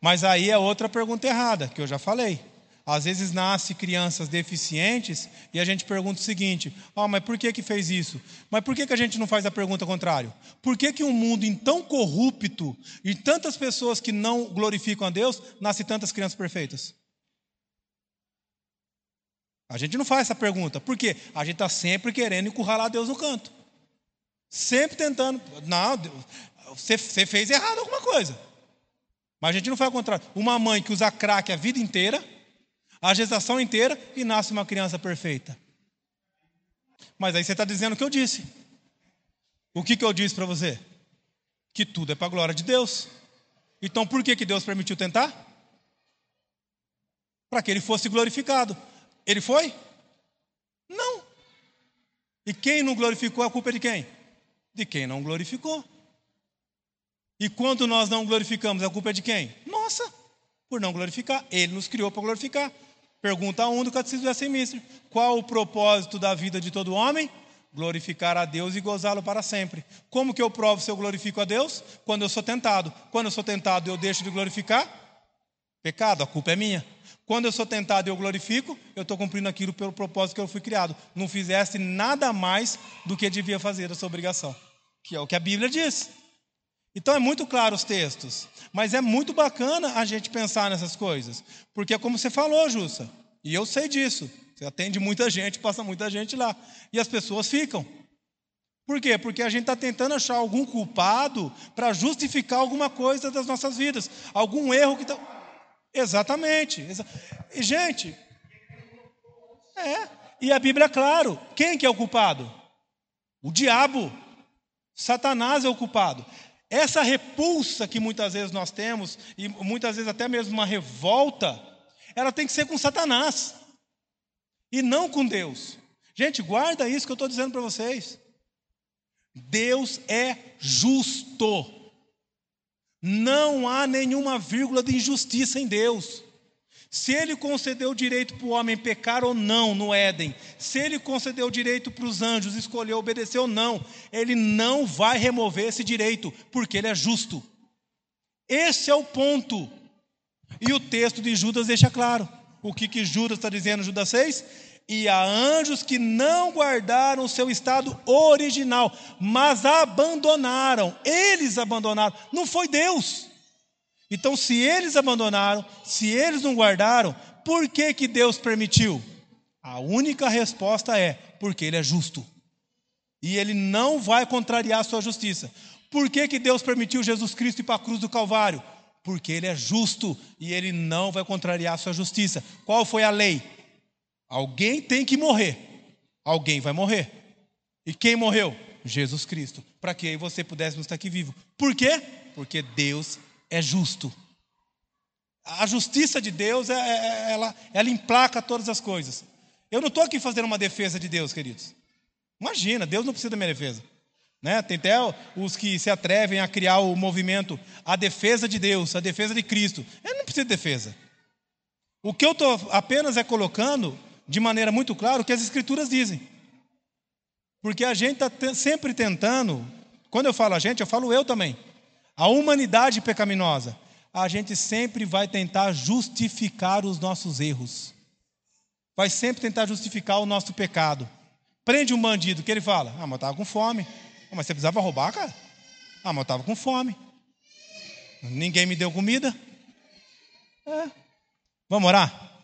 Mas aí é outra pergunta errada, que eu já falei. Às vezes nasce crianças deficientes e a gente pergunta o seguinte: ah, mas por que, que fez isso? Mas por que, que a gente não faz a pergunta contrária? Por que, que um mundo tão corrupto e tantas pessoas que não glorificam a Deus, nasce tantas crianças perfeitas? A gente não faz essa pergunta. Por quê? A gente está sempre querendo encurralar Deus no canto. Sempre tentando. Não, você fez errado alguma coisa. Mas a gente não faz o contrário. Uma mãe que usa crack a vida inteira, a gestação inteira, e nasce uma criança perfeita. Mas aí você está dizendo o que eu disse. O que, que eu disse para você? Que tudo é para a glória de Deus. Então por que, que Deus permitiu tentar? Para que ele fosse glorificado. Ele foi? Não. E quem não glorificou, a culpa é de quem? De quem não glorificou. E quando nós não glorificamos, a culpa é de quem? Nossa, por não glorificar. Ele nos criou para glorificar. Pergunta 1 um do Catecismo de Westminster. Qual o propósito da vida de todo homem? Glorificar a Deus e gozá-lo para sempre. Como que eu provo se eu glorifico a Deus? Quando eu sou tentado. Quando eu sou tentado, eu deixo de glorificar? Pecado, a culpa é minha. Quando eu sou tentado e eu glorifico, eu estou cumprindo aquilo pelo propósito que eu fui criado. Não fizesse nada mais do que devia fazer essa obrigação, que é o que a Bíblia diz. Então é muito claro os textos, mas é muito bacana a gente pensar nessas coisas, porque é como você falou, Jussa, e eu sei disso. Você atende muita gente, passa muita gente lá, e as pessoas ficam. Por quê? Porque a gente está tentando achar algum culpado para justificar alguma coisa das nossas vidas, algum erro que está. Exatamente. E, gente, é. E a Bíblia é claro. Quem que é o culpado? O diabo. Satanás é o culpado. Essa repulsa que muitas vezes nós temos, e muitas vezes até mesmo uma revolta, ela tem que ser com Satanás e não com Deus. Gente, guarda isso que eu estou dizendo para vocês. Deus é justo. Não há nenhuma vírgula de injustiça em Deus. Se ele concedeu direito para o homem pecar ou não no Éden, se ele concedeu direito para os anjos escolher obedecer ou não, ele não vai remover esse direito, porque ele é justo. Esse é o ponto. E o texto de Judas deixa claro. O que, que Judas está dizendo, Judas 6? E há anjos que não guardaram o seu estado original, mas abandonaram. Eles abandonaram. Não foi Deus. Então, se eles abandonaram, se eles não guardaram, por que, que Deus permitiu? A única resposta é: porque Ele é justo. E Ele não vai contrariar a sua justiça. Por que, que Deus permitiu Jesus Cristo ir para a cruz do Calvário? Porque Ele é justo e Ele não vai contrariar a sua justiça. Qual foi a lei? Alguém tem que morrer. Alguém vai morrer. E quem morreu? Jesus Cristo. Para que você pudéssemos estar aqui vivo. Por quê? Porque Deus é justo. A justiça de Deus, é, é, é, ela, ela emplaca todas as coisas. Eu não estou aqui fazendo uma defesa de Deus, queridos. Imagina, Deus não precisa da minha defesa. Né? Tem até os que se atrevem a criar o movimento a defesa de Deus, a defesa de Cristo. Ele não precisa de defesa. O que eu estou apenas é colocando de maneira muito clara o que as Escrituras dizem. Porque a gente está sempre tentando, quando eu falo a gente, eu falo eu também a humanidade pecaminosa, a gente sempre vai tentar justificar os nossos erros. Vai sempre tentar justificar o nosso pecado. Prende um bandido, que ele fala? Ah, mas eu estava com fome. Ah, mas você precisava roubar, cara? Ah, mas eu estava com fome. Ninguém me deu comida. É. Vamos orar?